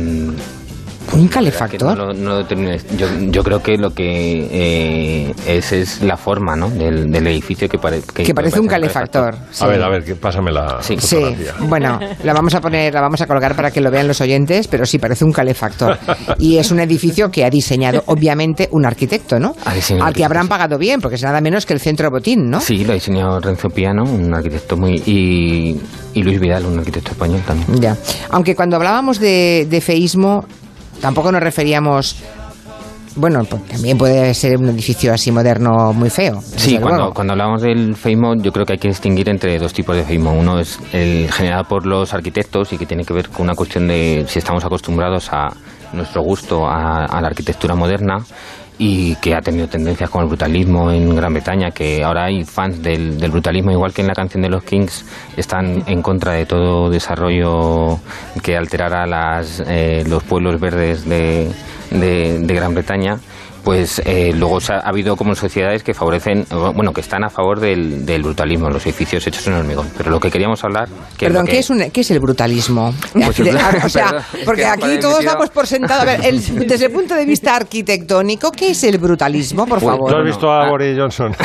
¿Un calefactor? no lo- no lo terminé. yo, yo creo que lo que eh, es es la forma ¿no? del, del edificio que, pare- Que parece un calefactor. sí. A ver, a ver, que- pásame la Sí, fotografía. bueno, la vamos a poner, la vamos a colgar para que lo vean los oyentes, pero sí parece un calefactor. Y es un edificio que ha diseñado, obviamente, un arquitecto, ¿no? Al que habrán pagado bien, porque es nada menos que el centro Botín, ¿no? Sí, lo ha diseñado Renzo Piano, un arquitecto muy... Y, y Luis Vidal, un arquitecto español también. Ya. Aunque cuando hablábamos de, de feísmo, tampoco nos referíamos. Bueno, pues también puede ser un edificio así moderno muy feo. Sí, cuando, cuando hablamos del feísmo, yo creo que hay que distinguir entre dos tipos de feísmo. Uno es el generado por los arquitectos y que tiene que ver con una cuestión de si estamos acostumbrados a nuestro gusto a, a la arquitectura moderna y que ha tenido tendencias con el brutalismo en Gran Bretaña, que ahora hay fans del, del brutalismo, igual que en la canción de los Kings, están en contra de todo desarrollo que alterara las, eh, los pueblos verdes de, de- de Gran Bretaña pues eh, luego se ha, ha habido como sociedades que favorecen, eh, bueno, que están a favor del, del brutalismo, los edificios hechos en hormigón. Pero lo que queríamos hablar... Que Perdón, lo que- ¿qué es, un, ¿qué es el brutalismo? Pues el- De- o sea, perdón, porque que aquí todos damos por sentado. A ver, el- desde el punto de vista arquitectónico, ¿qué es el brutalismo, por Pues, favor? ¿Tú has visto a Boris Johnson?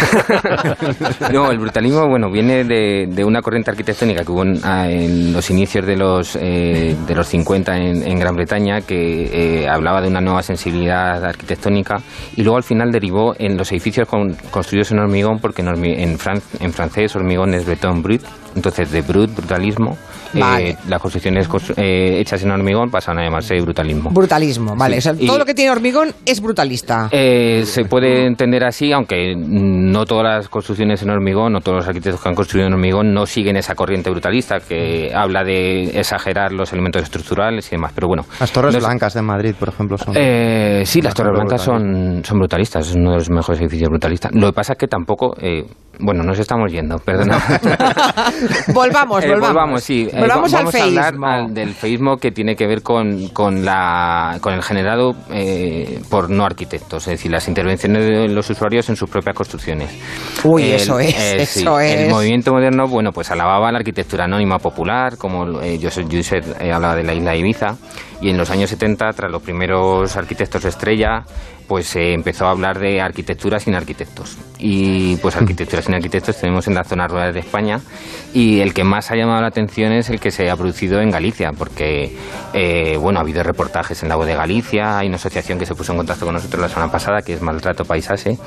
No, el brutalismo, bueno, viene de, de una corriente arquitectónica que hubo en, a- en los inicios de los, eh, de los 50 en, en Gran Bretaña, que eh, hablaba de una nueva sensibilidad arquitectónica, y luego al final derivó en los edificios con- construidos en hormigón, porque en, en, fran- en francés hormigón es beton brut, entonces de brut, brutalismo, eh, las construcciones constru- eh, hechas en hormigón pasan a llamarse brutalismo. Brutalismo, vale. Sí. O sea, Y- todo lo que tiene hormigón es brutalista. Eh, se puede entender así, aunque no todas las construcciones en hormigón, no todos los arquitectos que han construido en hormigón no siguen esa corriente brutalista que habla de exagerar los elementos estructurales y demás. Pero bueno, Las Torres no Blancas de Madrid, por ejemplo, son. eh, sí, las Torres Blancas son, son brutalistas, es uno de los mejores edificios brutalistas. Lo que pasa es que tampoco, eh, bueno, nos estamos yendo, perdona. volvamos, Eh, volvamos. sí. Eh, al vamos a hablar al- del feísmo que tiene que ver con, con, la, con el generado eh, por no arquitectos, es decir, las intervenciones de los usuarios en sus propias construcciones. Uy, El- eso es, eh, sí, eso es. El movimiento moderno, bueno, pues alababa la arquitectura anónima popular, como Joseph Juset eh, hablaba de la isla de Ibiza, y en los años 70, tras los primeros arquitectos estrella, pues se empezó a hablar de arquitectura sin arquitectos. Y pues arquitectura sin arquitectos tenemos en las zonas rurales de España y el que más ha llamado la atención es el que se ha producido en Galicia, porque eh, bueno, ha habido reportajes en la voz de Galicia, hay una asociación que se puso en contacto con nosotros la semana pasada, que es Maltrato Paisaje,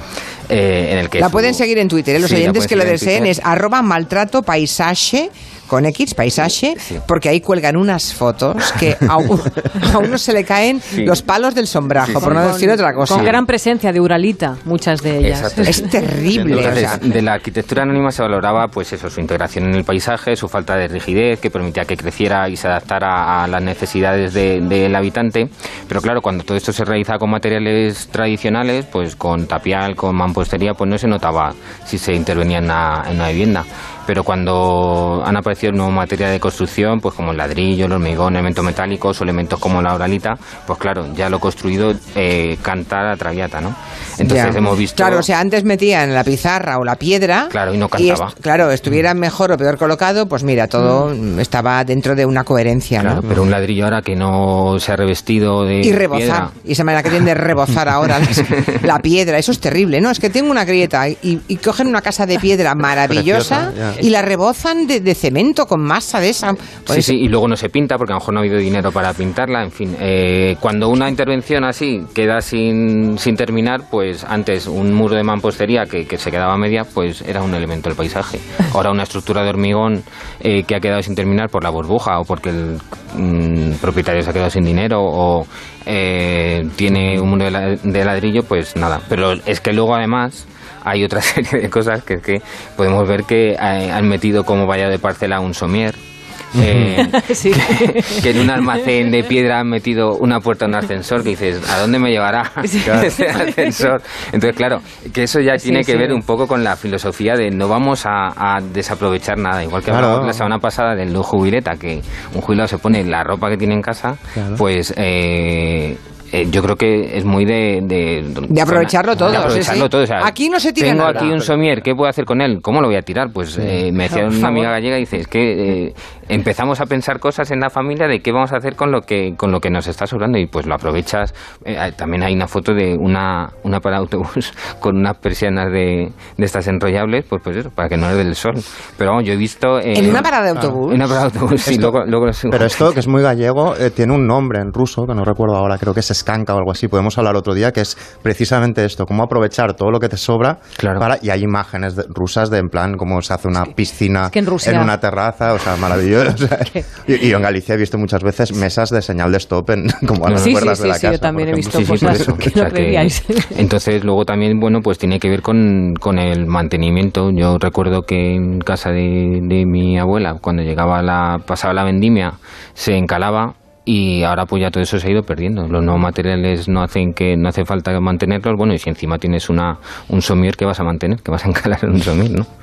eh, en el que La su- pueden seguir en Twitter, ¿eh? los Sí, oyentes que lo deseen es arroba maltrato paisaje con X, paisaje, porque ahí cuelgan unas fotos que a, a uno se le caen Sí. los palos del sombrajo, por no Con- decir otra cosa. Con gran presencia de Uralita, muchas de ellas. Exacto. Es terrible. Entonces, o sea. de la arquitectura anónima se valoraba pues eso, su integración en el paisaje, su falta de rigidez, que permitía que creciera y se adaptara a las necesidades de- del habitante. Pero claro, cuando todo esto se realizaba con materiales tradicionales, pues con tapial, con mampostería, pues no se notaba si se intervenía en una, en una vivienda. Pero cuando han aparecido nuevos materiales de construcción, pues como el ladrillo, el hormigón, elementos metálicos o elementos como la oralita, pues claro, ya lo construido eh, canta la traviata, ¿no? Entonces Ya. hemos visto... Claro, o sea, antes metían la pizarra o la piedra. Claro, y no est- cantaba. claro, estuviera mejor o peor colocado, pues mira, todo estaba dentro de una coherencia, Claro, ¿no? pero un ladrillo ahora que no se ha revestido de Y rebozar. piedra, Y esa manera que tienen de rebozar ahora las- la piedra. Eso es terrible, ¿no? Es que tengo una grieta y, y cogen una casa de piedra maravillosa Preciosa, ya. y la rebozan de, de cemento con masa de esa. Pues Sí, sí, y luego no se pinta porque a lo mejor no ha habido dinero para pintarla. En fin, eh, cuando una intervención así queda sin, sin terminar, pues antes un muro de mampostería que, que se quedaba a media, pues era un elemento del paisaje. Ahora una estructura de hormigón eh, que ha quedado sin terminar por la burbuja o porque el mm, propietario se ha quedado sin dinero o eh, tiene un muro de ladrillo, pues nada. Pero es que luego además hay otra serie de cosas que es que podemos ver que eh, han metido como valla de parcela un somier. eh, Sí. que en un almacén de piedra han metido una puerta a un ascensor que dices, ¿a dónde me llevará ese ascensor? Entonces, claro, que eso ya Sí, tiene que sí. ver un poco con la filosofía de no vamos a, a desaprovechar nada. Igual que Claro. la semana pasada del jubileta, que un jubilado se pone la ropa que tiene en casa, Claro. pues... eh, eh, yo creo que es muy de... De, De aprovecharlo todo, De aprovecharlo sí, todo. o sea, Aquí no se tira Tengo nada. aquí un somier, ¿qué puedo hacer con él? ¿Cómo lo voy a tirar? Pues eh, me decía una amiga gallega, dice, es que eh, empezamos a pensar cosas en la familia de qué vamos a hacer con lo que con lo que nos está sobrando y pues lo aprovechas. Eh, también hay una foto de una, una para autobús con unas persianas de, de estas enrollables, pues pues eso, para que no le dé el sol. Pero vamos, yo he visto... eh, ¿En una parada de autobús? En una parada de autobús, sí, Esto- luego, luego lo subo. Pero esto, que es muy gallego, eh, tiene un nombre en ruso, que no recuerdo ahora, creo que es escanca o algo así, podemos hablar otro día, que es precisamente esto, cómo aprovechar todo lo que te sobra para, y hay imágenes de- rusas de en plan cómo se hace una piscina que en Rusia- una terraza, o sea, maravilloso. o sea, y, y yo en Galicia he visto muchas veces mesas de señal de stop en, como a las Sí, puertas sí, de la sí, yo casa. también por he visto Sí, sí, por eso. que O sea no creíais. entonces, luego también, bueno, pues tiene que ver con, con el mantenimiento. Yo recuerdo que en casa de, de mi abuela, cuando llegaba la, pasaba la vendimia, se encalaba y ahora pues ya todo eso se ha ido perdiendo. Los nuevos materiales no hacen que no hace falta mantenerlos. Bueno, y si encima tienes una, un somier que vas a mantener, que vas a encalar en un somier, ¿no?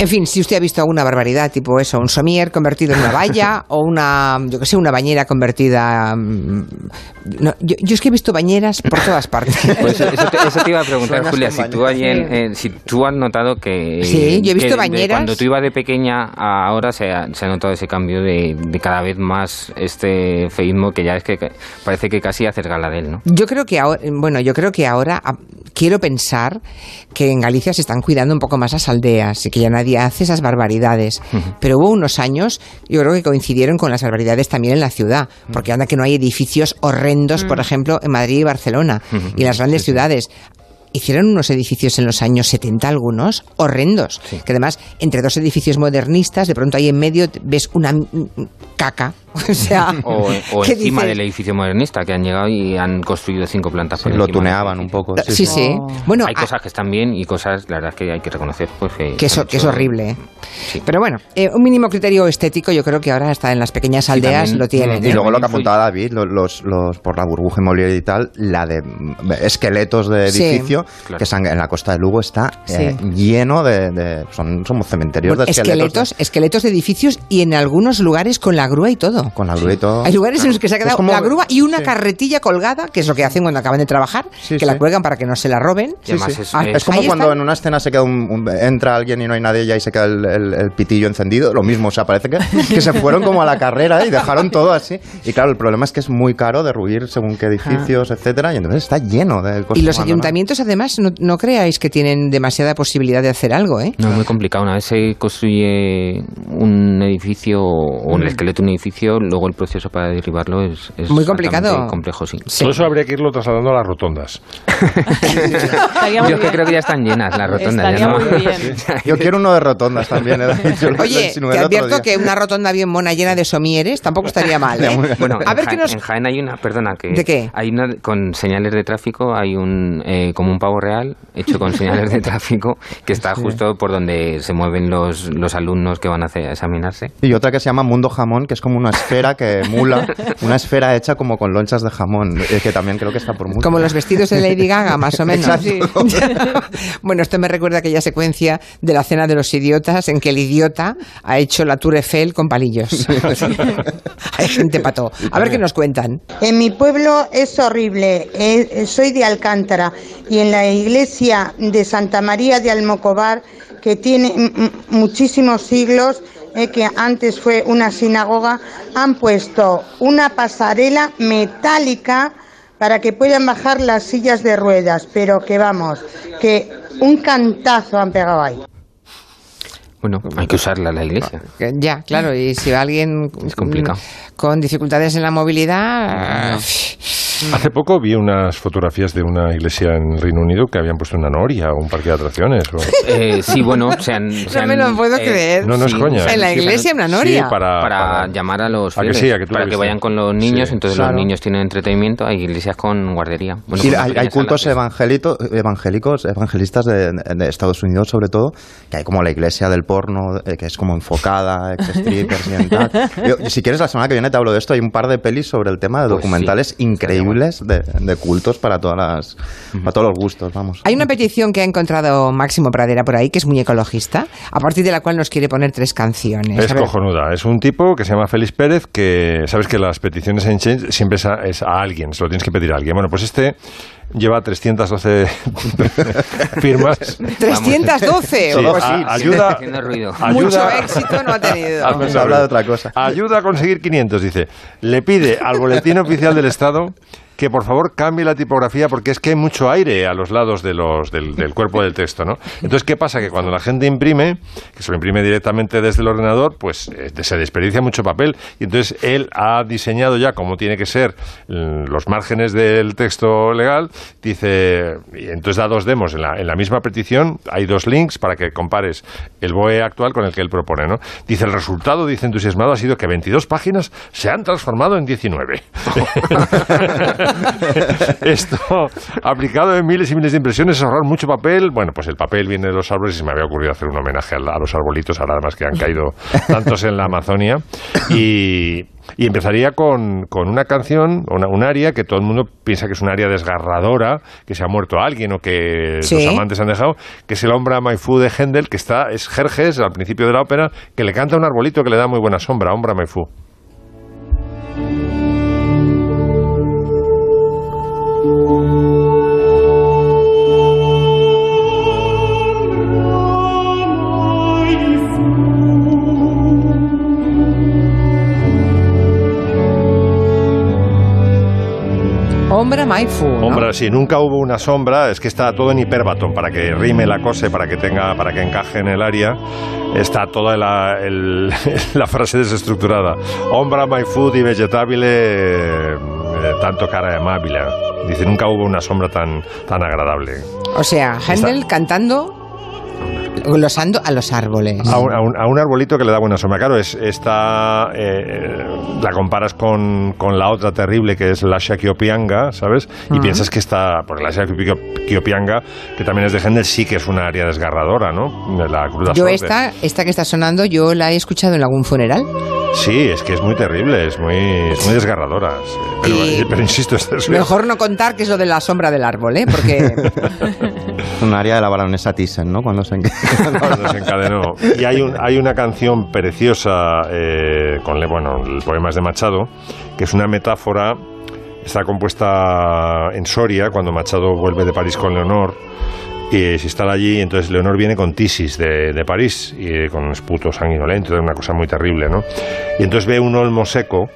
En fin, si usted ha visto alguna barbaridad, tipo eso, un somier convertido en una valla o una, yo que sé, una bañera convertida... mm, no, yo, yo es que he visto bañeras por todas partes. Pues eso, te, eso te iba a preguntar, Suenas Julia, si tú, allí en- bañeras. en- si tú has notado que... Sí, yo he visto que de- bañeras. cuando tú ibas de pequeña a ahora se ha, se ha notado ese cambio de, de cada vez más este feísmo que ya es que parece que casi haces gala de él, ¿no? Yo creo que ahora, bueno, yo creo que ahora ah, quiero pensar que en Galicia se están cuidando un poco más las aldeas y que ya nadie hace esas barbaridades. Pero hubo unos años, yo creo que coincidieron con las barbaridades también en la ciudad, porque anda que no hay edificios horrendos, por ejemplo, en Madrid y Barcelona y las grandes ciudades. Hicieron unos edificios en los años 70 algunos horrendos, que además entre dos edificios modernistas de pronto ahí en medio ves una mm, mm, caca, o sea, O, o ¿qué encima del edificio modernista que han llegado y han construido cinco plantas. por lo tuneaban un poco. Sí, sí. Bueno, hay ah- cosas que están bien y cosas, la verdad, es que hay que reconocer. Pues, que, que, eso, que es horrible. ¿eh? Pero bueno, eh, un mínimo criterio estético yo creo que ahora hasta en las pequeñas aldeas también- lo tienen. Y ¿eh? luego lo que apuntaba David, lo- los, los, por la burbuja inmobiliaria y tal, la de mm, esqueletos de Sí. edificio, Claro. que están en la costa de Lugo está eh, Sí. lleno de, de- son, somos cementerios Bueno, de esqueletos. esqueletos, esqueletos de edificios y en algunos lugares con la grúa y todo. Con la grúa y todo. Hay lugares en los que se ha Es quedado como- la grúa y una carretilla colgada, que es lo que hacen cuando acaban de trabajar, que la cuelgan para que no se la roben. Sí, sí. Ah, es como cuando en una escena se queda un, un- entra alguien y no hay nadie y ahí se queda el, el- el pitillo encendido, lo mismo, o sea, parece que, que se fueron como a la carrera y dejaron todo así. Y claro, el problema es que es muy caro derruir según qué edificios, etcétera, y entonces está lleno de cosas. Y los ayuntamientos, además, no, no creáis que tienen demasiada posibilidad de hacer algo, ¿eh? No, es muy complicado. Una vez se construye un edificio o un Mm. esqueleto de un edificio, luego el proceso para derribarlo es, es Muy complicado. complejo, sí. Todo eso habría que irlo trasladando a las rotondas. Yo es que creo que ya están llenas las rotondas. Estaría ya no- muy bien. Yo quiero uno de rotondas también. ¿eh? Oye, te advierto que una rotonda bien mona llena de somieres tampoco estaría mal, ¿eh? Bueno, a en, ver qué nos... en Jaén hay una, perdona, que ¿De qué? hay una con señales de tráfico, hay un eh, como un pavo real hecho con señales de tráfico que está justo por donde se mueven los, los alumnos que van a hacer- a examinarse. Y otra que se llama Mundo Jamón, que es como una esfera que emula, una esfera hecha como con lonchas de jamón, eh, que también creo que está por mucho. Como los vestidos de Lady Gaga, más o menos. Exacto. bueno, esto me recuerda a aquella secuencia de la cena de los idiotas en que el idiota ha hecho la Tour Eiffel con palillos. Hay gente pato. A ver qué nos cuentan. En mi pueblo es horrible. Eh, soy de Alcántara y en la iglesia de Santa María de Almocobar, que tiene muchísimos siglos, eh, que antes fue una sinagoga, han puesto una pasarela metálica para que puedan bajar las sillas de ruedas, pero que vamos, que un cantazo han pegado ahí. Bueno, hay que usarla la iglesia. Que Ya, claro, y si alguien Es complicado. mm, con dificultades en la movilidad... Hace poco vi unas fotografías de una iglesia en el Reino Unido que habían puesto una noria o un parque de atracciones. o- Eh, sí, bueno, se han, se No me han, lo puedo eh, creer. No, no es coña. En la sí, iglesia una sí, noria. Sí, para, para, para- llamar a los ¿A que fieles, sí? ¿A que para que vayan con los niños, Sí. entonces Claro. los niños tienen entretenimiento, hay iglesias con guardería. Bueno, con hay, hay cultos evangélicos, evangelistas de, de Estados Unidos sobre todo, que hay como la iglesia del porno, eh, que es como enfocada, ex strippers y tal. Yo- si quieres, la semana que viene te hablo de esto. Hay un par de pelis sobre el tema de Pues sí, documentales increíbles de, de cultos para todas las, para todos los gustos, vamos. Hay una petición que ha encontrado Máximo Pradera por ahí, que es muy ecologista, a partir de la cual nos quiere poner tres canciones. Es cojonuda. Es un tipo que se llama Félix Pérez, que sabes que las peticiones en Change siempre es a, es a alguien, se lo tienes que pedir a alguien. Bueno, pues este lleva 312 firmas. 312, Sí, pues a- sí, ayuda, ruido. Mucho ayuda, éxito no ha tenido. Hazme Nos saber. habla de otra cosa. Ayuda a conseguir 500, dice. Le pide al Boletín Oficial del Estado que por favor cambie la tipografía porque es que hay mucho aire a los lados de los, del, cuerpo del texto, ¿no? Entonces, ¿qué pasa? Que cuando la gente imprime, que se lo imprime directamente desde el ordenador, pues eh, se desperdicia mucho papel y entonces él ha diseñado ya cómo tiene que ser mm, los márgenes del texto legal, dice, y entonces da dos demos en la, en la misma petición, hay dos links para que compares el BOE actual con el que él propone, ¿no? Dice, el resultado, dice entusiasmado, ha sido que 22 páginas se han transformado en 19. Esto, aplicado en miles y miles de impresiones, es ahorrar mucho papel. Bueno, pues el papel viene de los árboles y se me había ocurrido hacer un homenaje a, los arbolitos, ahora además que han caído tantos en la Amazonia. Y, y empezaría con, con una canción, una, un aria que todo el mundo piensa que es un aria desgarradora, que se ha muerto alguien o que Sí. los amantes han dejado, que es el hombre a My Fu de Händel, que está, es Jerjes al principio de la ópera, que le canta un arbolito que le da muy buena sombra, Hombre a My Fu. Hombre Maifu. ¿no? Hombre, sí, nunca hubo una sombra, es que está todo en hiperbatón, para que rime la cosa, para que tenga, para que encaje en el área, está toda la, el- la frase desestructurada. Ombra mai food y vegetabile, eh, tanto cara amabile. Dice, nunca hubo una sombra tan, tan agradable. O sea, Händel cantando, glosando a los árboles. A un, a un- a un arbolito que le da buena sombra. Claro, es, está, eh, la comparas con, con la otra terrible que es la Shakiopianga, ¿sabes? Y piensas que está, porque la Shakiopianga, que también es de Händel, sí que es una área desgarradora, ¿no? La cruda Yo sorte. esta, esta que está sonando, yo la he escuchado en algún funeral. Sí, es que es muy terrible, es muy, es muy desgarradora. Pero, pero insisto, es Mejor no contar que es lo de la sombra del árbol, ¿eh? Porque Un área de la baronesa Thyssen, ¿no? Cuando se cuando se encadenó. Y hay, un, hay una canción preciosa eh, con le- bueno, el poema es de Machado, que es una metáfora, está compuesta en Soria, cuando Machado vuelve de París con Leonor. Y se instala allí, entonces Leonor viene con tisis de, de París, y con esputo sanguinolento, una cosa muy terrible, ¿no? Y entonces ve un olmo seco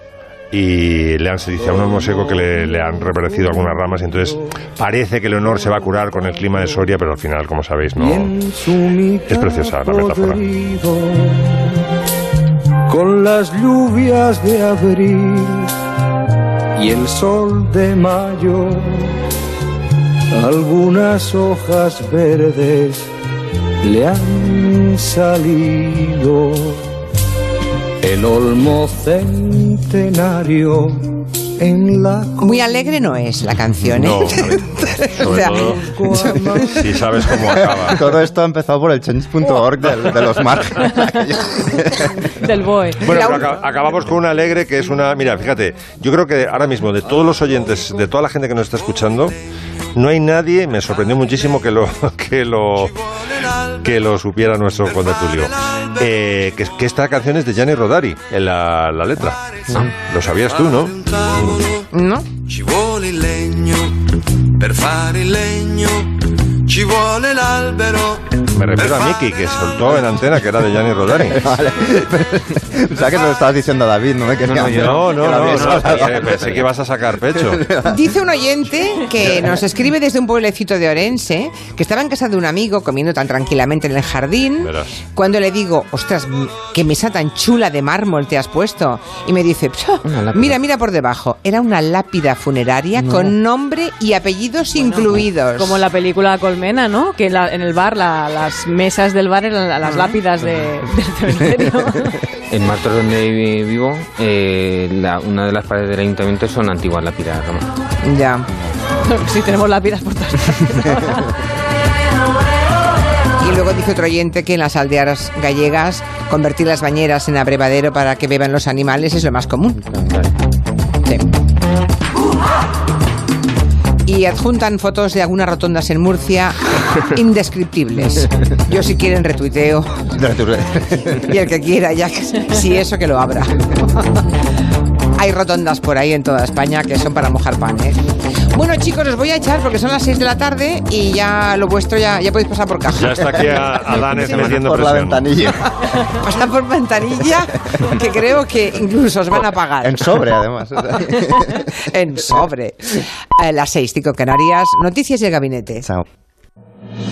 y le han, dice a un olmo seco que le, han reverecido algunas ramas y entonces parece que Leonor se va a curar con el clima de Soria, pero al final, como sabéis, no... Es preciosa la metáfora. Con las lluvias de abril y el sol de mayo, algunas hojas verdes le han salido. El olmo centenario en la Muy alegre no es la canción, ¿eh? No, O sobre sea, todo si sabes cómo acaba. Todo esto ha empezado por el change.org de, de los márgenes. Del BOE. Bueno, pero aca- acabamos con una alegre que es una. Mira, fíjate, yo creo que ahora mismo de todos los oyentes, de toda la gente que nos está escuchando, no hay nadie, me sorprendió muchísimo que lo que lo que lo supiera nuestro contertulio. Eh, que, que esta canción es de Gianni Rodari, en la, la letra. Lo sabías tú, ¿no? ¿No? Ci vuole l'albero. Me refiero a Miki, que soltó en antena que era de Gianni Rodari. O sea que se lo estabas diciendo a David, no me quería No, no, no, no, no, hablado. pensé- que ibas a sacar pecho. Dice un oyente que nos escribe desde un pueblecito de Orense que estaba en casa de un amigo comiendo tan tranquilamente en el jardín. Verás. Cuando le digo, ostras, qué mesa tan chula de mármol te has puesto. Y me dice, "Psha, mira, mira por debajo. Era una lápida funeraria con nombre y apellidos incluidos. Como en la película Colmena, ¿no? Que en, la- en el bar, la- las mesas del bar eran la- las lápidas de, del cementerio. En Martos, donde vi- vivo, eh, la- una de las paredes del ayuntamiento son antiguas lápidas. ¿no? Ya. sí, tenemos lápidas por todas partes. Y luego dice otro oyente que en las aldeas gallegas convertir las bañeras en abrevadero para que beban los animales es lo más común. Sí. Y adjuntan fotos de algunas rotondas en Murcia indescriptibles. Yo si quieren retuiteo y el que quiera ya que- si eso que lo abra. Hay rotondas por ahí en toda España que son para mojar pan, ¿eh? Bueno, chicos, os voy a echar porque son las 6 de la tarde y ya lo vuestro ya, ya podéis pasar por caja. Ya está aquí a, a Danes metiendo por la ventanilla. Pasar por ventanilla que creo que incluso os van a pagar. En sobre, además. en sobre. Eh, las 6, 5 Canarias. Noticias del gabinete. Chao.